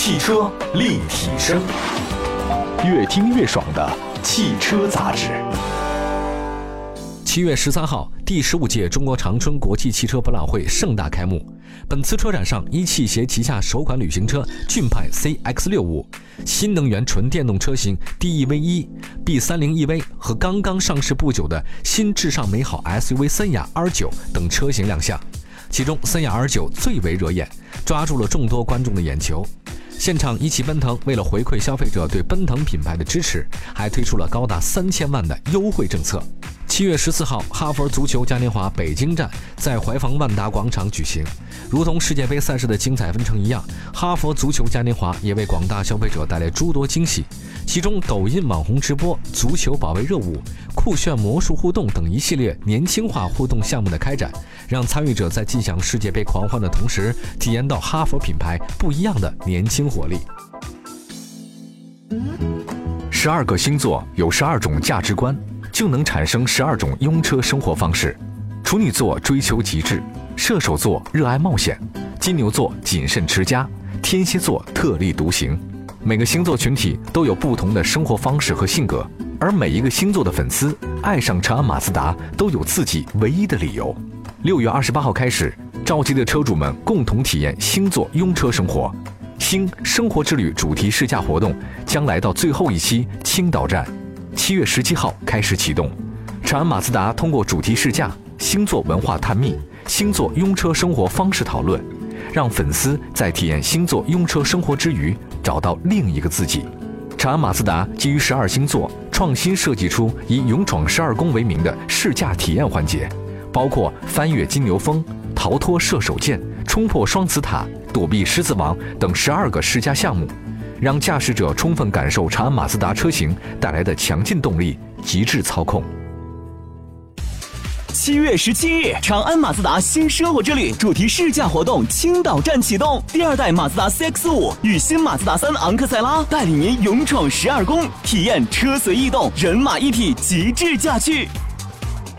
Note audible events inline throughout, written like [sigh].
汽车立体声，越听越爽的汽车杂志。七月十三号，第十五届中国长春国际汽车博览会盛大开幕。本次车展上，一汽携旗下首款旅行车骏派 CX65、新能源纯电动车型 DEV 一、B30 EV 和刚刚上市不久的新至上美好 SUV 森雅 R9 等车型亮相。其中，森雅 R9 最为惹眼，抓住了众多观众的眼球。现场，一汽奔腾为了回馈消费者对奔腾品牌的支持，还推出了高达三千万的优惠政策。七月十四号，哈佛足球嘉年华北京站在怀房万达广场举行。如同世界杯赛事的精彩纷呈一样，哈佛足球嘉年华也为广大消费者带来诸多惊喜。其中，抖音网红直播、足球保卫热舞、酷炫魔术互动等一系列年轻化互动项目的开展，让参与者在尽享世界杯狂欢的同时，体验到哈佛品牌不一样的年轻活力。十二个星座有十二种价值观，就能产生十二种拥车生活方式。处女座追求极致，射手座热爱冒险，金牛座谨慎持家，天蝎座特立独行。每个星座群体都有不同的生活方式和性格，而每一个星座的粉丝爱上长安马自达都有自己唯一的理由。六月二十八号开始，召集的车主们共同体验星座拥车生活。星生活之旅主题试驾活动将来到最后一期青岛站，七月十七号开始启动。长安马自达通过主题试驾、星座文化探秘、星座拥车生活方式讨论，让粉丝在体验星座拥车生活之余，找到另一个自己。长安马自达基于十二星座创新设计出以“勇闯十二宫”为名的试驾体验环节，包括翻越金牛峰、逃脱射手锏、冲破双子塔。躲避狮子王等十二个试驾项目，让驾驶者充分感受长安马自达车型带来的强劲动力、极致操控。七月十七日，长安马自达新奢活之旅主题试驾活动青岛站启动，第二代马自达 CX 五与新马自达三昂克赛拉带领您勇闯十二宫，体验车随意动、人马一体极致驾趣。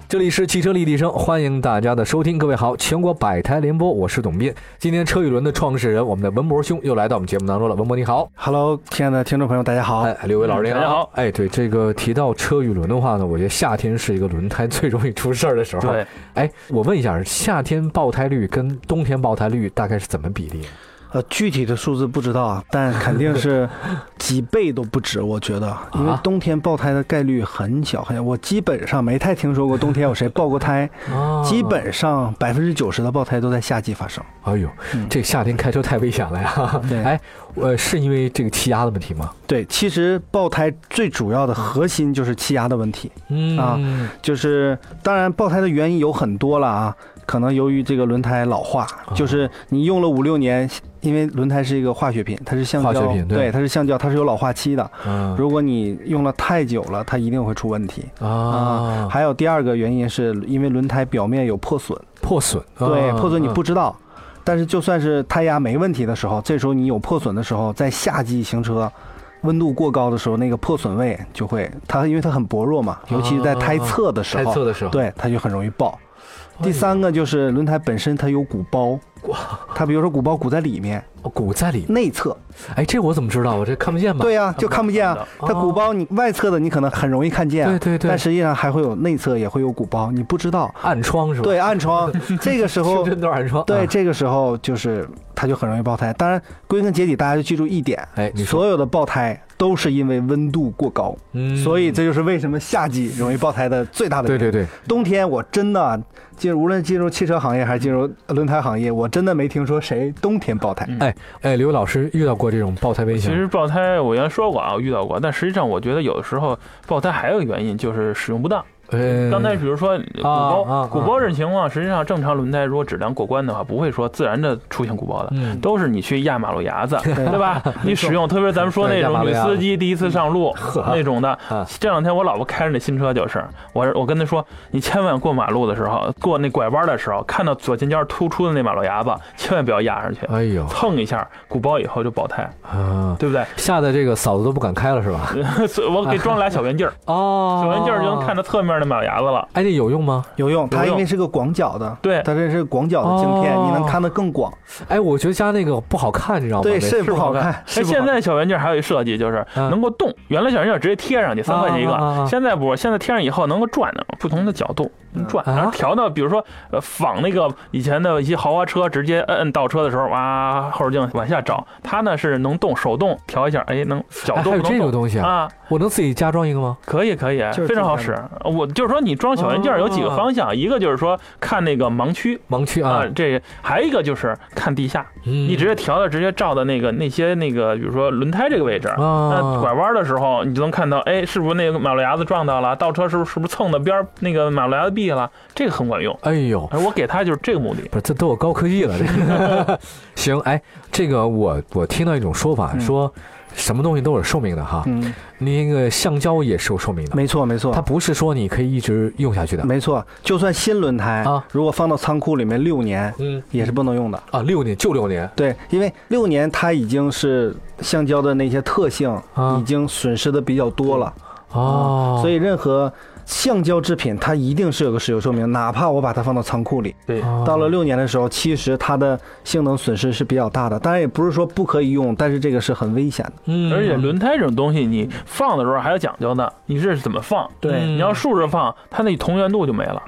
这里是汽车立体声，欢迎大家的收听。各位好，全国百台联播，我是董斌。今天车与轮的创始人，我们的文博兄又来到我们节目当中了。文博你好，Hello，亲爱的听众朋友，大家好。哎，刘伟老师您好，大家好。哎，对这个提到车与轮的话呢，我觉得夏天是一个轮胎最容易出事儿的时候。对，哎，我问一下，夏天爆胎率跟冬天爆胎率大概是怎么比例？呃，具体的数字不知道啊，但肯定是几倍都不止，我觉得，因为冬天爆胎的概率很小很小，我基本上没太听说过冬天有谁爆过胎，[laughs] 基本上百分之九十的爆胎都在夏季发生。哎呦，这夏天开车太危险了呀！[laughs] 对，哎，呃，是因为这个气压的问题吗？对，其实爆胎最主要的核心就是气压的问题，嗯啊，就是当然爆胎的原因有很多了啊。可能由于这个轮胎老化，就是你用了五六年，因为轮胎是一个化学品，它是橡胶，对，它是橡胶，它是有老化期的。如果你用了太久了，它一定会出问题。啊。还有第二个原因是因为轮胎表面有破损，破损，对，破损你不知道，但是就算是胎压没问题的时候，这时候你有破损的时候，在夏季行车，温度过高的时候，那个破损位就会，它因为它很薄弱嘛，尤其是在胎侧的时候，胎侧的时候，对，它就很容易爆。第三个就是轮胎本身它有鼓包，它比如说鼓包鼓在里面，鼓在里内侧，哎，这我怎么知道？我这看不见吧？对呀，就看不见啊。它鼓包你外侧的你可能很容易看见，对对对，但实际上还会有内侧也会有鼓包，你不知道。暗窗是吧？对，暗窗，这个时候真 [laughs] 都是暗窗。对，这个时候就是它就很容易爆胎。当然，归根结底，大家就记住一点，哎，所有的爆胎。都是因为温度过高，嗯，所以这就是为什么夏季容易爆胎的最大的原因。对对对，冬天我真的进无论进入汽车行业还是进入轮胎行业，我真的没听说谁冬天爆胎。哎哎，刘老师遇到过这种爆胎危险？其实爆胎我原来说过啊，我遇到过，但实际上我觉得有的时候爆胎还有一个原因就是使用不当。刚才比如说鼓包，鼓包这情况，实际上正常轮胎如果质量过关的话，不会说自然的出现鼓包的，都是你去压马路牙子，对吧？[laughs] 你使用，特别咱们说那种女司机第一次上路 [laughs] 那种的。这两天我老婆开着那新车就是，我我跟她说，你千万过马路的时候，过那拐弯的时候，看到左前角突出的那马路牙子，千万不要压上去。哎呦，蹭一下鼓包以后就爆胎，啊对不对？吓得这个嫂子都不敢开了是吧？[laughs] 我给装俩小圆镜儿，哦，小圆镜儿就能看到侧面。面的马牙子了。哎，这有用吗？有用，它因为是个广角的，对，它这是广角的镜片，你能看得更广。哎，我觉得加那个不好看，你知道吗？对，是不好看。哎，现在小圆镜还有一设计，就是能够动。原来小圆镜直接贴上去，三块钱一个。现在不，现在贴上以后能够转的，不同的角度转，然后调到，比如说呃仿那个以前的一些豪华车，直接摁摁倒车的时候，哇，后视镜往下找。它呢是能动，手动调一下，哎，能角度。还有这个东西啊？我能自己加装一个吗？可以，可以，非常好使。我就是说，你装小圆镜有几个方向，一个就是说看那个盲区，盲区啊，这还有一个就是看地下，你直接调到直接照的那个那些那个，比如说轮胎这个位置，那拐弯的时候你就能看到，哎，是不是那个马路牙子撞到了？倒车是不是是不是蹭到边那个马路牙子壁了？这个很管用。哎呦，我给他就是这个目的。不是，这都有高科技了。这个 [laughs] 行，哎，这个我我听到一种说法说。什么东西都有寿命的哈，嗯，那个橡胶也是有寿命的，没错没错，它不是说你可以一直用下去的，没错，就算新轮胎啊，如果放到仓库里面六年，嗯，也是不能用的啊，六年就六年，对，因为六年它已经是橡胶的那些特性已经损失的比较多了哦，所以任何。橡胶制品它一定是有个使用寿命，哪怕我把它放到仓库里，对，到了六年的时候，其实它的性能损失是比较大的。当然也不是说不可以用，但是这个是很危险的。嗯，而且轮胎这种东西，你放的时候还要讲究呢。你这是怎么放？对，你要竖着放，它那同源度就没了，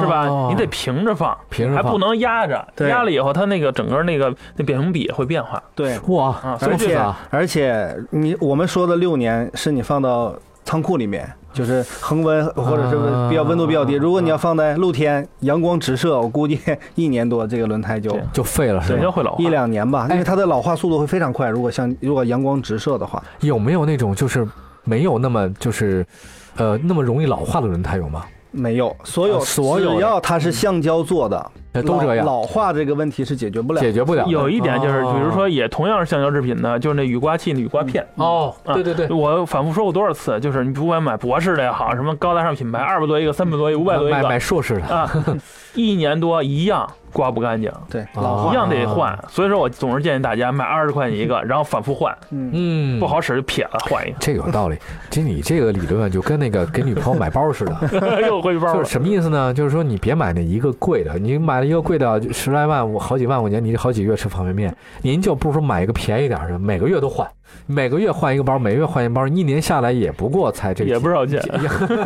是吧？你得平着放，平着放还不能压着，压了以后它那个整个那个那扁平比会变化。对，哇，而且而且你我们说的六年是你放到仓库里面。就是恒温或者是比较温度比较低，如果你要放在露天，阳光直射，我估计 [laughs] 一年多这个轮胎就就废了，是吧？会老化一两年吧，因为它的老化速度会非常快。如果像如果阳光直射的话，有没有那种就是没有那么就是呃那么容易老化的轮胎有吗？没有，所有所有只要它是橡胶做的。都这样，老化这个问题是解决不了，解决不了。有一点就是，比如说，也同样是橡胶制品的，就是那雨刮器、雨刮片。哦，对对对，我反复说过多少次，就是你不管买博士的也好，什么高大上品牌，二百多一个、三百多一个、五百多一个，买买硕士的啊，[laughs] 一年多一样。刮不干净，对，一样得换。所以说我总是建议大家买二十块钱一个，然后反复换。嗯，不好使就撇了，换一个。这有道理。其实你这个理论就跟那个给女朋友买包似的，[laughs] 又回包。就是什么意思呢？就是说你别买那一个贵的，你买买一个贵的十来万，我好几万块钱，你好几个月吃方便面。您就不如买一个便宜点的，每个月都换。每个月换一个包，每个月换一包，一年下来也不过才这，也不少钱。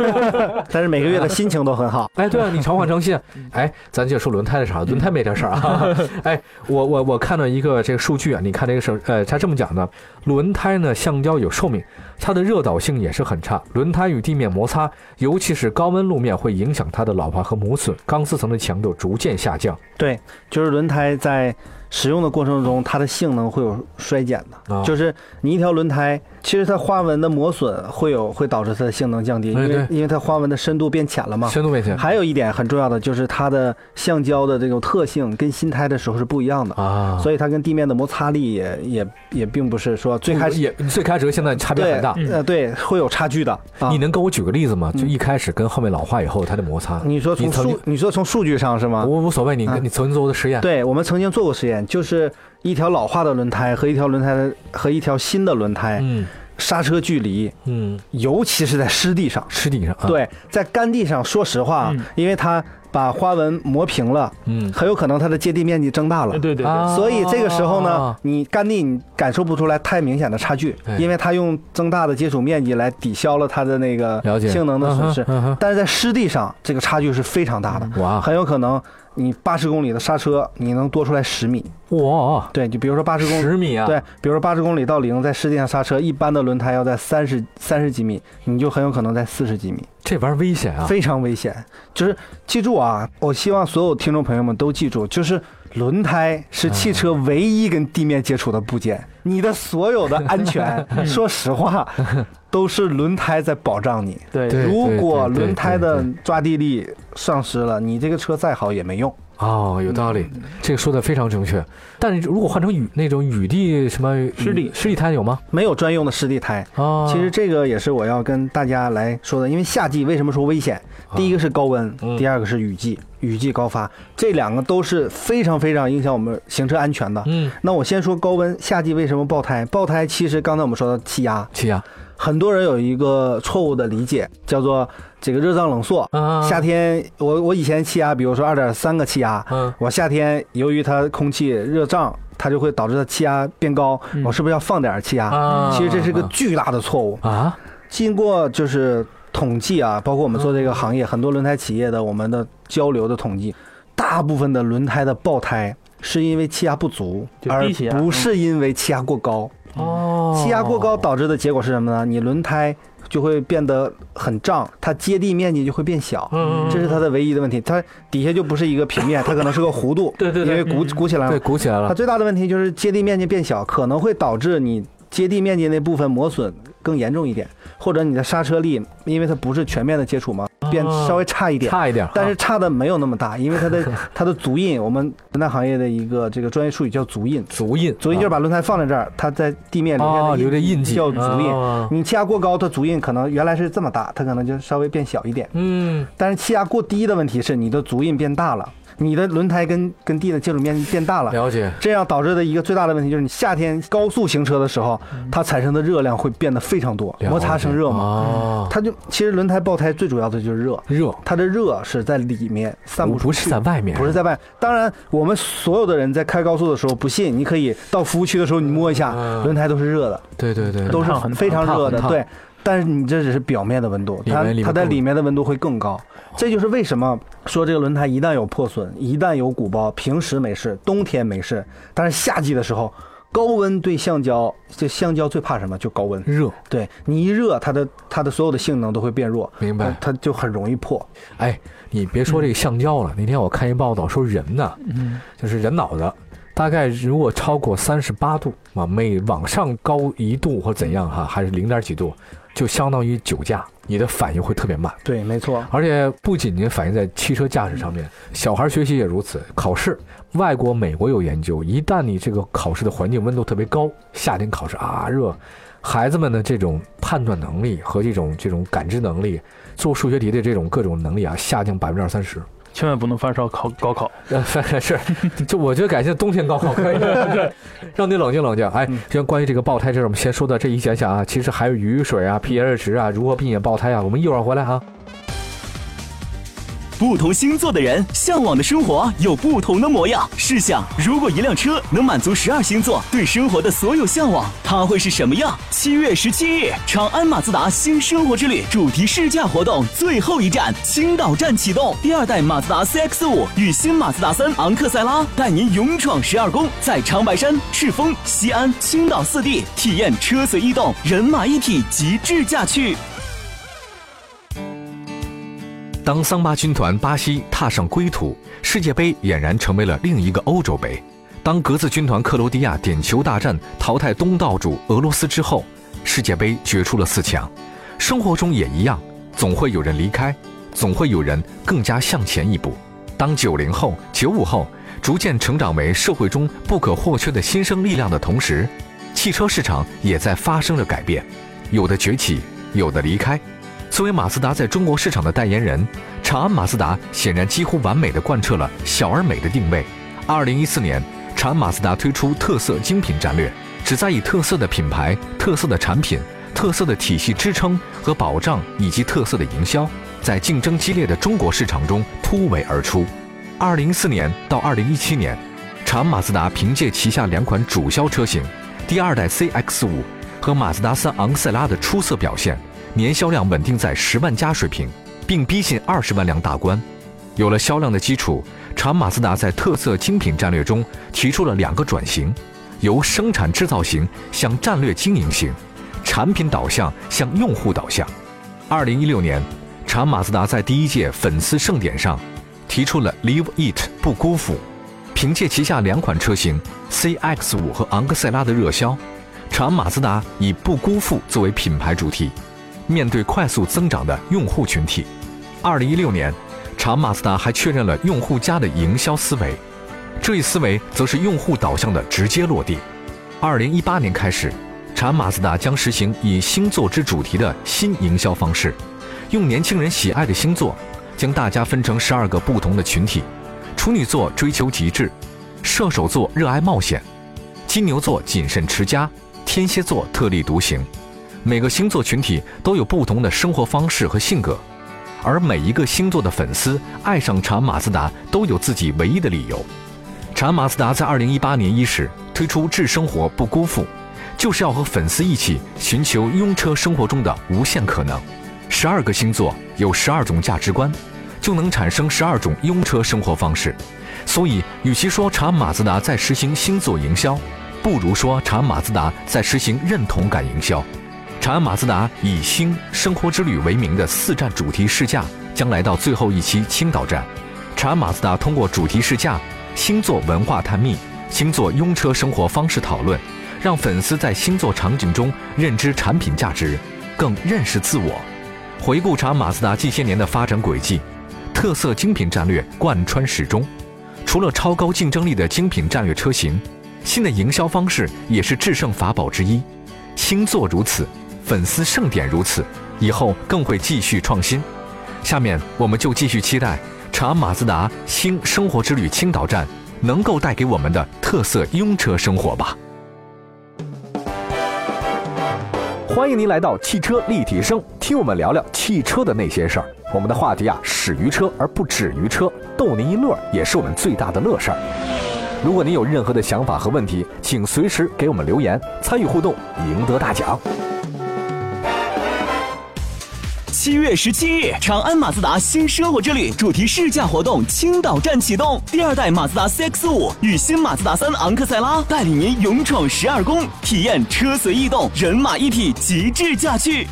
[laughs] 但是每个月的心情都很好。[laughs] 哎，对啊，你常换常新。哎，咱就说轮胎的事儿，轮胎没这事儿啊。哎，我我我看到一个这个数据啊，你看这个事儿，呃，他这么讲的，轮胎呢，橡胶有寿命，它的热导性也是很差。轮胎与地面摩擦，尤其是高温路面，会影响它的老化和磨损，钢丝层的强度逐渐下降。对，就是轮胎在。使用的过程中，它的性能会有衰减的，就是你一条轮胎。其实它花纹的磨损会有会导致它的性能降低，因为因为它花纹的深度变浅了嘛。深度变浅。还有一点很重要的就是它的橡胶的这种特性跟新胎的时候是不一样的啊，所以它跟地面的摩擦力也也也并不是说最开始也最开始和现在差别很大。呃，对，会有差距的。你能给我举个例子吗？就一开始跟后面老化以后它的摩擦。你说从数你说从数据上是吗？我无所谓，你你曾经做过的实验。对我们曾经做过实验，就是一条老化的轮胎和一条轮胎的和一条新的轮胎。嗯。刹车距离，嗯，尤其是在湿地上，湿地上，对，在干地上，说实话，因为它把花纹磨平了，嗯，很有可能它的接地面积增大了，对对对，所以这个时候呢，你干地你感受不出来太明显的差距，因为它用增大的接触面积来抵消了它的那个性能的损失，但是在湿地上，这个差距是非常大的，哇，很有可能。你八十公里的刹车，你能多出来十米？哇！对，就比如说八十公十米啊，对，比如说八十公里到零，在湿地上刹车，一般的轮胎要在三十三十几米，你就很有可能在四十几米。这玩意儿危险啊！非常危险。就是记住啊，我希望所有听众朋友们都记住，就是轮胎是汽车唯一跟地面接触的部件，你的所有的安全，[laughs] 说实话。都是轮胎在保障你。对，如果轮胎的抓地力丧失了，你这个车再好也没用。哦，有道理，这个说的非常正确。但是如果换成雨那种雨地什么湿地湿地胎有吗？没有专用的湿地胎。哦，其实这个也是我要跟大家来说的，因为夏季为什么说危险？第一个是高温，第二个是雨季，雨季高发，这两个都是非常非常影响我们行车安全的。嗯，那我先说高温，夏季为什么爆胎？爆胎其实刚才我们说的气压，气压。很多人有一个错误的理解，叫做这个热胀冷缩。夏天，我我以前气压，比如说二点三个气压，我夏天由于它空气热胀，它就会导致它气压变高。我是不是要放点气压？其实这是个巨大的错误啊！经过就是统计啊，包括我们做这个行业很多轮胎企业的我们的交流的统计，大部分的轮胎的爆胎是因为气压不足，而不是因为气压过高。哦，气压过高导致的结果是什么呢？你轮胎就会变得很胀，它接地面积就会变小，嗯这是它的唯一的问题。它底下就不是一个平面，[laughs] 它可能是个弧度，对对对，因为鼓鼓起来了，对鼓起来了。它最大的问题就是接地面积变小，可能会导致你接地面积那部分磨损更严重一点。或者你的刹车力，因为它不是全面的接触嘛，变稍微差一点，差一点，但是差的没有那么大，因为它的 [laughs] 它的足印，我们轮胎行业的一个这个专业术语叫足印，足印，足印就是把轮胎放在这儿，它在地面留的印记叫足印。你气压过高，它足印可能原来是这么大，它可能就稍微变小一点。嗯，但是气压过低的问题是你的足印变大了。你的轮胎跟跟地的接触面积变大了，了解，这样导致的一个最大的问题就是你夏天高速行车的时候，它产生的热量会变得非常多，摩擦生热嘛，哦，它就其实轮胎爆胎最主要的就是热，热，它的热是在里面散不出，不是在外面，不是在外。当然，我们所有的人在开高速的时候，不信你可以到服务区的时候你摸一下，轮胎都是热的，对对对，都是非常热的，对。但是你这只是表面的温度，它它在里面的温度会更高。这就是为什么说这个轮胎一旦有破损，一旦有鼓包，平时没事，冬天没事，但是夏季的时候，高温对橡胶，这橡胶最怕什么？就高温热。对你一热，它的它的所有的性能都会变弱，明白？它就很容易破。哎，你别说这个橡胶了，那天我看一报道说人呢，嗯就是人脑子，大概如果超过三十八度啊，每往上高一度或怎样哈，还是零点几度，就相当于酒驾。你的反应会特别慢，对，没错。而且不仅仅反映在汽车驾驶上面，小孩学习也如此。考试，外国、美国有研究，一旦你这个考试的环境温度特别高，夏天考试啊热，孩子们的这种判断能力和这种这种感知能力，做数学题的这种各种能力啊，下降百分之二三十。千万不能发烧考高考，[laughs] 是，就我觉得改进冬天高考可以，[laughs] 让你冷静冷静。哎，先关于这个爆胎这是，我们先说到这一讲讲啊，其实还有雨水啊、pH 值啊，如何避免爆胎啊，我们一会儿回来啊。不同星座的人向往的生活有不同的模样。试想，如果一辆车能满足十二星座对生活的所有向往，它会是什么样？七月十七日，长安马自达新生活之旅主题试驾活动最后一站青岛站启动，第二代马自达 CX 五与新马自达三昂克赛拉带您勇闯十二宫，在长白山、赤峰、西安、青岛四地体验车随意动、人马一体极致驾趣。当桑巴军团巴西踏上归途，世界杯俨然成为了另一个欧洲杯。当格子军团克罗地亚点球大战淘汰东道主俄罗斯之后，世界杯决出了四强。生活中也一样，总会有人离开，总会有人更加向前一步。当九零后、九五后逐渐成长为社会中不可或缺的新生力量的同时，汽车市场也在发生着改变，有的崛起，有的离开。作为马自达在中国市场的代言人，长安马自达显然几乎完美的贯彻了小而美的定位。二零一四年，长安马自达推出特色精品战略，旨在以特色的品牌、特色的产品、特色的体系支撑和保障，以及特色的营销，在竞争激烈的中国市场中突围而出。二零一四年到二零一七年，长安马自达凭借旗下两款主销车型，第二代 CX 五和马自达三昂克赛拉的出色表现。年销量稳定在十万加水平，并逼近二十万辆大关。有了销量的基础，长安马自达在特色精品战略中提出了两个转型：由生产制造型向战略经营型，产品导向向用户导向。二零一六年，长安马自达在第一届粉丝盛典上提出了 “Live It” 不辜负。凭借旗下两款车型 CX 五和昂克赛拉的热销，长安马自达以“不辜负”作为品牌主题。面对快速增长的用户群体，二零一六年，长马自达还确认了用户家的营销思维，这一思维则是用户导向的直接落地。二零一八年开始，长马自达将实行以星座之主题的新营销方式，用年轻人喜爱的星座，将大家分成十二个不同的群体：处女座追求极致，射手座热爱冒险，金牛座谨慎持家，天蝎座特立独行。每个星座群体都有不同的生活方式和性格，而每一个星座的粉丝爱上查马自达都有自己唯一的理由。查马自达在二零一八年伊始推出“致生活不辜负”，就是要和粉丝一起寻求拥车生活中的无限可能。十二个星座有十二种价值观，就能产生十二种拥车生活方式。所以，与其说查马自达在实行星座营销，不如说查马自达在实行认同感营销。长安马自达以“星生活之旅”为名的四站主题试驾将来到最后一期青岛站。长安马自达通过主题试驾。星座文化探秘，星座拥车生活方式讨论，让粉丝在星座场景中认知产品价值，更认识自我。回顾长安马自达近些年的发展轨迹，特色精品战略贯穿始终。除了超高竞争力的精品战略车型，新的营销方式也是制胜法宝之一。星座如此，粉丝盛典如此，以后更会继续创新。下面我们就继续期待。长安马自达新生活之旅青岛站能够带给我们的特色拥车生活吧。欢迎您来到汽车立体声，听我们聊聊汽车的那些事儿。我们的话题啊，始于车而不止于车，逗您一乐也是我们最大的乐事儿。如果您有任何的想法和问题，请随时给我们留言，参与互动，赢得大奖。七月十七日，长安马自达新奢活之旅主题试驾活动青岛站启动，第二代马自达 CX 五与新马自达三昂克赛拉带领您勇闯十二宫，体验车随意动，人马一体极致驾趣。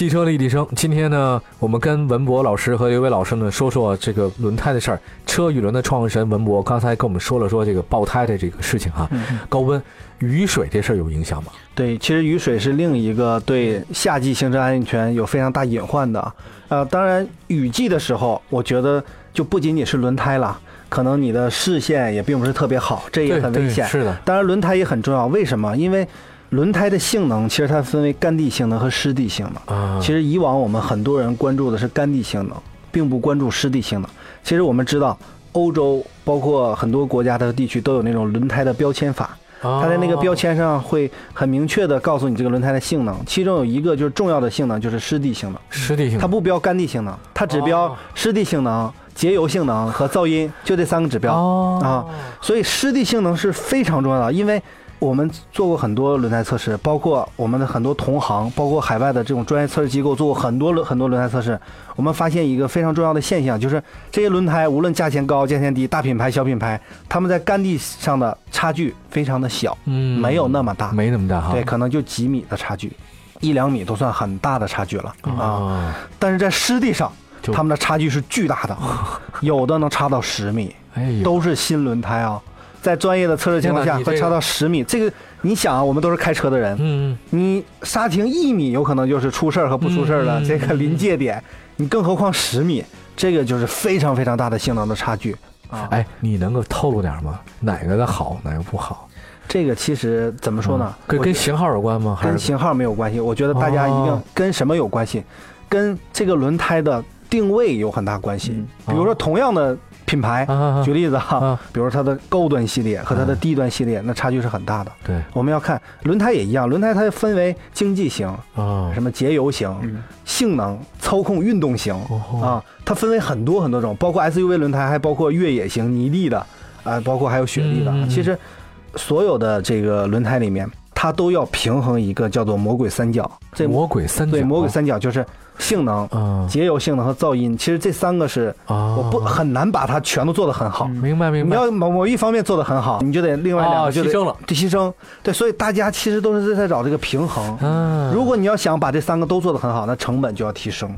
汽车立体声，今天呢，我们跟文博老师和刘伟老师呢说说这个轮胎的事儿。车与轮的创始人文博刚才跟我们说了说这个爆胎的这个事情哈，高温、雨水这事儿有影响吗？对，其实雨水是另一个对夏季行车安全有非常大隐患的。呃，当然雨季的时候，我觉得就不仅仅是轮胎了，可能你的视线也并不是特别好，这也很危险。是的，当然轮胎也很重要，为什么？因为轮胎的性能其实它分为干地性能和湿地性能。啊，其实以往我们很多人关注的是干地性能，并不关注湿地性能。其实我们知道，欧洲包括很多国家的地区都有那种轮胎的标签法，它在那个标签上会很明确的告诉你这个轮胎的性能。其中有一个就是重要的性能就是湿地性能。湿地性能，它不标干地性能，它只标湿地性能、节油性能和噪音，就这三个指标啊。所以湿地性能是非常重要的，因为。我们做过很多轮胎测试，包括我们的很多同行，包括海外的这种专业测试机构做过很多轮很多轮胎测试。我们发现一个非常重要的现象，就是这些轮胎无论价钱高价钱低，大品牌小品牌，他们在干地上的差距非常的小，嗯，没有那么大，没那么大哈，对，可能就几米的差距，一两米都算很大的差距了啊。但是在湿地上，他们的差距是巨大的，[laughs] 有的能差到十米，哎，都是新轮胎啊。在专业的测试情况下，会差到十米。这个你想啊，我们都是开车的人，嗯，你刹停一米，有可能就是出事儿和不出事儿的 [laughs] 这个临界点。你更何况十米，这个就是非常非常大的性能的差距啊！哎，你能够透露点吗？哪个的好，哪个不好？这个其实怎么说呢？跟跟型号有关吗？跟型号没有关系。我觉得大家一定跟什么有关系？跟这个轮胎的定位有很大关系。比如说同样的。品牌，举例子哈，比如它的高端系列和它的低端系列，那差距是很大的。对，我们要看轮胎也一样，轮胎它分为经济型啊，什么节油型、性能、操控、运动型啊，它分为很多很多种，包括 SUV 轮胎，还包括越野型、泥地的啊，包括还有雪地的。其实所有的这个轮胎里面，它都要平衡一个叫做魔鬼三角。这魔鬼三角，对，魔鬼三角就是。性能、节油性能和噪音，其实这三个是我不很难把它全都做得很好。明白明白。你要某某一方面做得很好，你就得另外两个牺牲了，得牺牲。对，所以大家其实都是在找这个平衡。嗯，如果你要想把这三个都做得很好，那成本就要提升，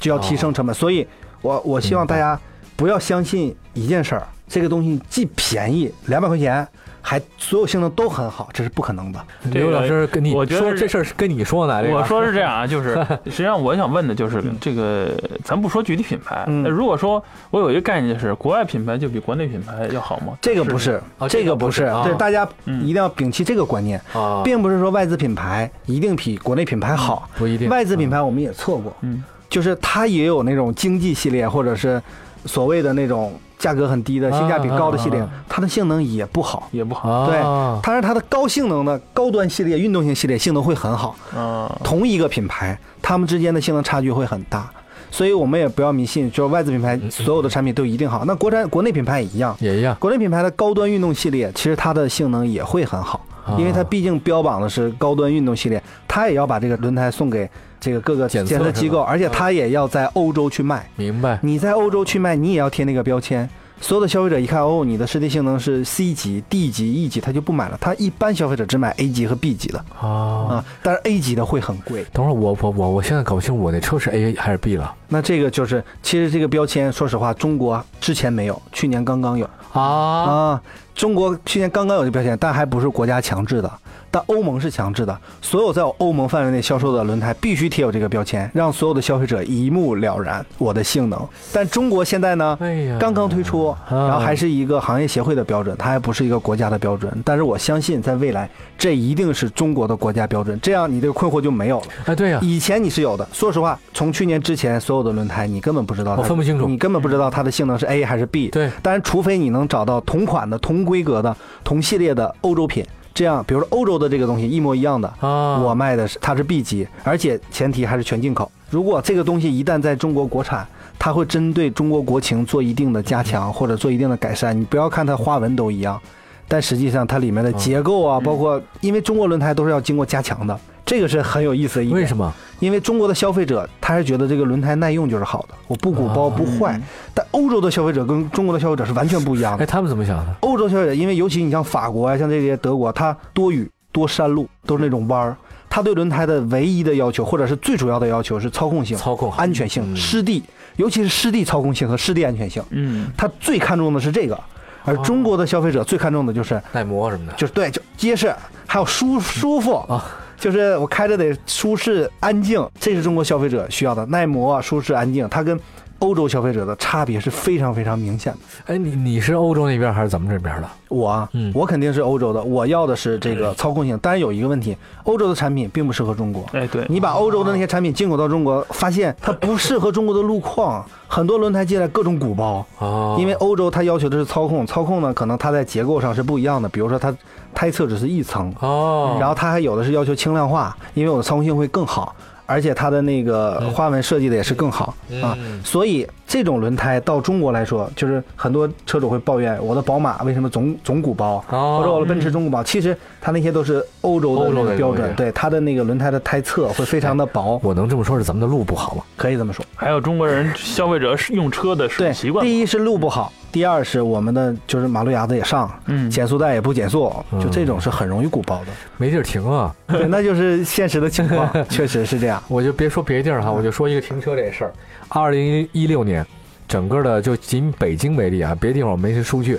就要提升成本。所以，我我希望大家不要相信一件事儿，这个东西既便宜两百块钱。还所有性能都很好，这是不可能的。刘老师跟你我觉得这事儿是跟你说的。我说是这样啊，[laughs] 就是实际上我想问的就是这个，咱不说具体品牌。那如果说我有一个概念，就是国外品牌就比国内品牌要好吗？这个不是，这个不是。对，大家一定要摒弃这个观念，并不是说外资品牌一定比国内品牌好，不一定。外资品牌我们也测过，嗯，就是它也有那种经济系列，或者是所谓的那种。价格很低的、性价比高的系列，它的性能也不好，也不好。对，但是它的高性能的高端系列、运动型系列性能会很好。啊，同一个品牌，它们之间的性能差距会很大。所以我们也不要迷信，就是外资品牌所有的产品都一定好。那国产国内品牌也一样，也一样。国内品牌的高端运动系列，其实它的性能也会很好，因为它毕竟标榜的是高端运动系列，它也要把这个轮胎送给这个各个检测机构，而且它也要在欧洲去卖。明白。你在欧洲去卖，你也要贴那个标签。所有的消费者一看，哦，你的实际性能是 C 级、D 级、E 级，他就不买了。他一般消费者只买 A 级和 B 级的啊啊，但是 A 级的会很贵。等会儿我我我我现在搞不清我那车是 A 还是 B 了。那这个就是，其实这个标签，说实话，中国之前没有，去年刚刚有啊啊，中国去年刚刚有这标签，但还不是国家强制的。但欧盟是强制的，所有在欧盟范围内销售的轮胎必须贴有这个标签，让所有的消费者一目了然我的性能。但中国现在呢，刚刚推出，然后还是一个行业协会的标准，它还不是一个国家的标准。但是我相信，在未来，这一定是中国的国家标准，这样你这个困惑就没有了。哎，对呀，以前你是有的。说实话，从去年之前，所有的轮胎你根本不知道，我分不清楚，你根本不知道它的性能是 A 还是 B。对，但是除非你能找到同款的、同规格的、同系列的欧洲品。这样，比如说欧洲的这个东西一模一样的啊，我卖的是它是 B 级，而且前提还是全进口。如果这个东西一旦在中国国产，它会针对中国国情做一定的加强或者做一定的改善。你不要看它花纹都一样，但实际上它里面的结构啊，包括因为中国轮胎都是要经过加强的。这个是很有意思的一点。为什么？因为中国的消费者他是觉得这个轮胎耐用就是好的，我不鼓包不坏。但欧洲的消费者跟中国的消费者是完全不一样的。哎，他们怎么想的？欧洲消费者，因为尤其你像法国啊，像这些德国，它多雨多山路，都是那种弯儿。他对轮胎的唯一的要求，或者是最主要的要求是操控性、操控安全性、湿地，尤其是湿地操控性和湿地安全性。嗯，他最看重的是这个。而中国的消费者最看重的就是耐磨什么的，就是对，就结实，还有舒舒服啊。就是我开着得舒适安静，这是中国消费者需要的耐磨、舒适、安静。它跟欧洲消费者的差别是非常非常明显的。哎，你你是欧洲那边还是咱们这边的？我啊，我肯定是欧洲的。我要的是这个操控性。当然有一个问题，欧洲的产品并不适合中国。哎，对，你把欧洲的那些产品进口到中国，发现它 [laughs] 不适合中国的路况，很多轮胎进来各种鼓包。哦。因为欧洲它要求的是操控，操控呢可能它在结构上是不一样的。比如说它胎侧只是一层。哦。然后它还有的是要求轻量化，因为我的操控性会更好。而且它的那个花纹设计的也是更好啊，所以这种轮胎到中国来说，就是很多车主会抱怨我的宝马为什么总总鼓包，或者我的奔驰总鼓包。其实它那些都是欧洲的那个标准，对它的那个轮胎的胎侧会非常的薄。我能这么说，是咱们的路不好吗？可以这么说。还有中国人消费者用车的习惯。第一是路不好。第二是我们的就是马路牙子也上，嗯，减速带也不减速，就这种是很容易鼓包的，没地儿停啊，对，那就是现实的情况，[laughs] 确实是这样。我就别说别地儿哈，我就说一个停车这事儿。二零一六年，整个的就仅北京为例啊，别的地方我没这数据，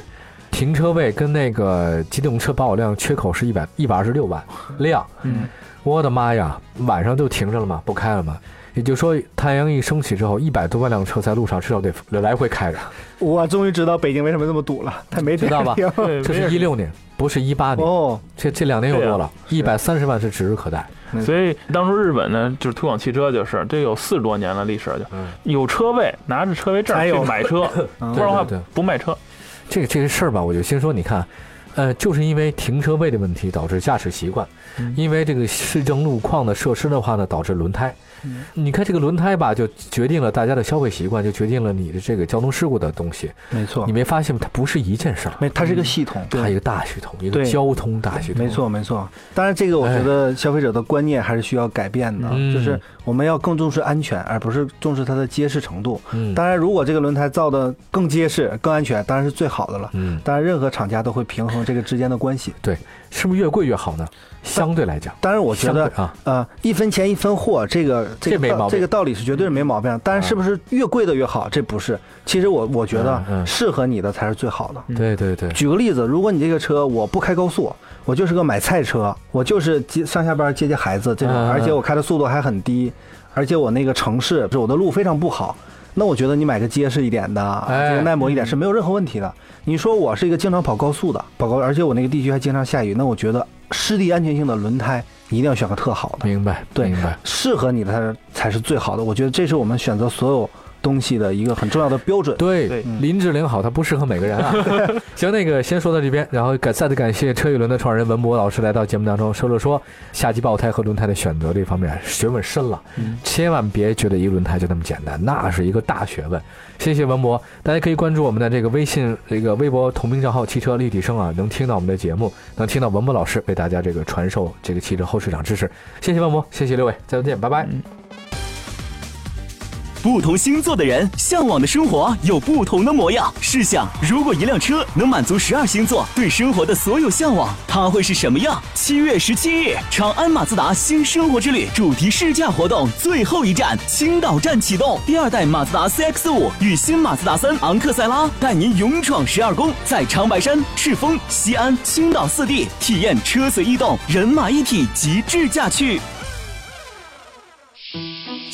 停车位跟那个机动车保有量缺口是一百一百二十六万辆，嗯，我的妈呀，晚上就停着了吗？不开了吗？也就是说，太阳一升起之后，一百多万辆车在路上至少得来回开着。我终于知道北京为什么这么堵了，他没知道吧？这是一六年，不是一八年。哦，这这两年又多了，一百三十万是指日可待。所以当初日本呢，就是推广汽车，就是这有四十多年的历史，就有车位，拿着车位证去买车，不然的话不卖车。这个这个事儿吧，我就先说，你看，呃，就是因为停车位的问题导致驾驶习惯，因为这个市政路况的设施的话呢，导致轮胎。你看这个轮胎吧，就决定了大家的消费习惯，就决定了你的这个交通事故的东西。没错，你没发现吗？它不是一件事儿，没，它是一个系统，它一个大系统，一个交通大系统。没错，没错。当然，这个我觉得消费者的观念还是需要改变的，就是我们要更重视安全，而不是重视它的结实程度。嗯，当然，如果这个轮胎造的更结实、更安全，当然是最好的了。嗯，当然，任何厂家都会平衡这个之间的关系。对，是不是越贵越好呢？相对来讲，当然我觉得啊，呃，一分钱一分货，这个这没毛病，这个道理是绝对是没毛病。但是是不是越贵的越好？这不是。其实我我觉得适合你的才是最好的。对对对。举个例子，如果你这个车我不开高速，我就是个买菜车，我就是接上下班接接孩子这种，而且我开的速度还很低，而且我那个城市我的路非常不好，那我觉得你买个结实一点的，这个耐磨一点是没有任何问题的。你说我是一个经常跑高速的，跑高，而且我那个地区还经常下雨，那我觉得。湿地安全性的轮胎一定要选个特好的，明白？对，明白。适合你的才是最好的。我觉得这是我们选择所有东西的一个很重要的标准。对，林志玲好，她不适合每个人啊。[laughs] 行，那个先说到这边，然后感再次感谢车与轮的创始人文博老师来到节目当中，说了说夏季爆胎和轮胎的选择这方面学问深了，千万别觉得一个轮胎就那么简单，那是一个大学问。谢谢文博，大家可以关注我们的这个微信这个微博同名账号“汽车立体声”啊，能听到我们的节目，能听到文博老师为大家这个传授这个汽车后市场知识。谢谢文博，谢谢六位，再见，拜拜。不同星座的人向往的生活有不同的模样。试想，如果一辆车能满足十二星座对生活的所有向往，它会是什么样？七月十七日，长安马自达新生活之旅主题试驾活动最后一站青岛站启动，第二代马自达 CX 五与新马自达三昂克赛拉带您勇闯十二宫，在长白山、赤峰、西安、青岛四地体验车随意动、人马一体极致驾趣。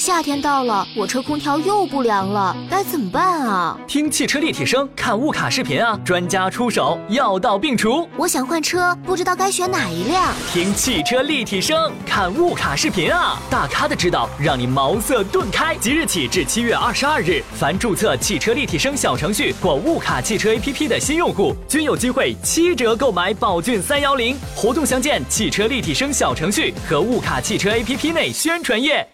夏天到了，我车空调又不凉了，该怎么办啊？听汽车立体声，看物卡视频啊！专家出手，药到病除。我想换车，不知道该选哪一辆。听汽车立体声，看物卡视频啊！大咖的指导，让你茅塞顿开。即日起至七月二十二日，凡注册汽车立体声小程序或物卡汽车 APP 的新用户，均有机会七折购买宝骏三幺零。活动详见汽车立体声小程序和物卡汽车 APP 内宣传页。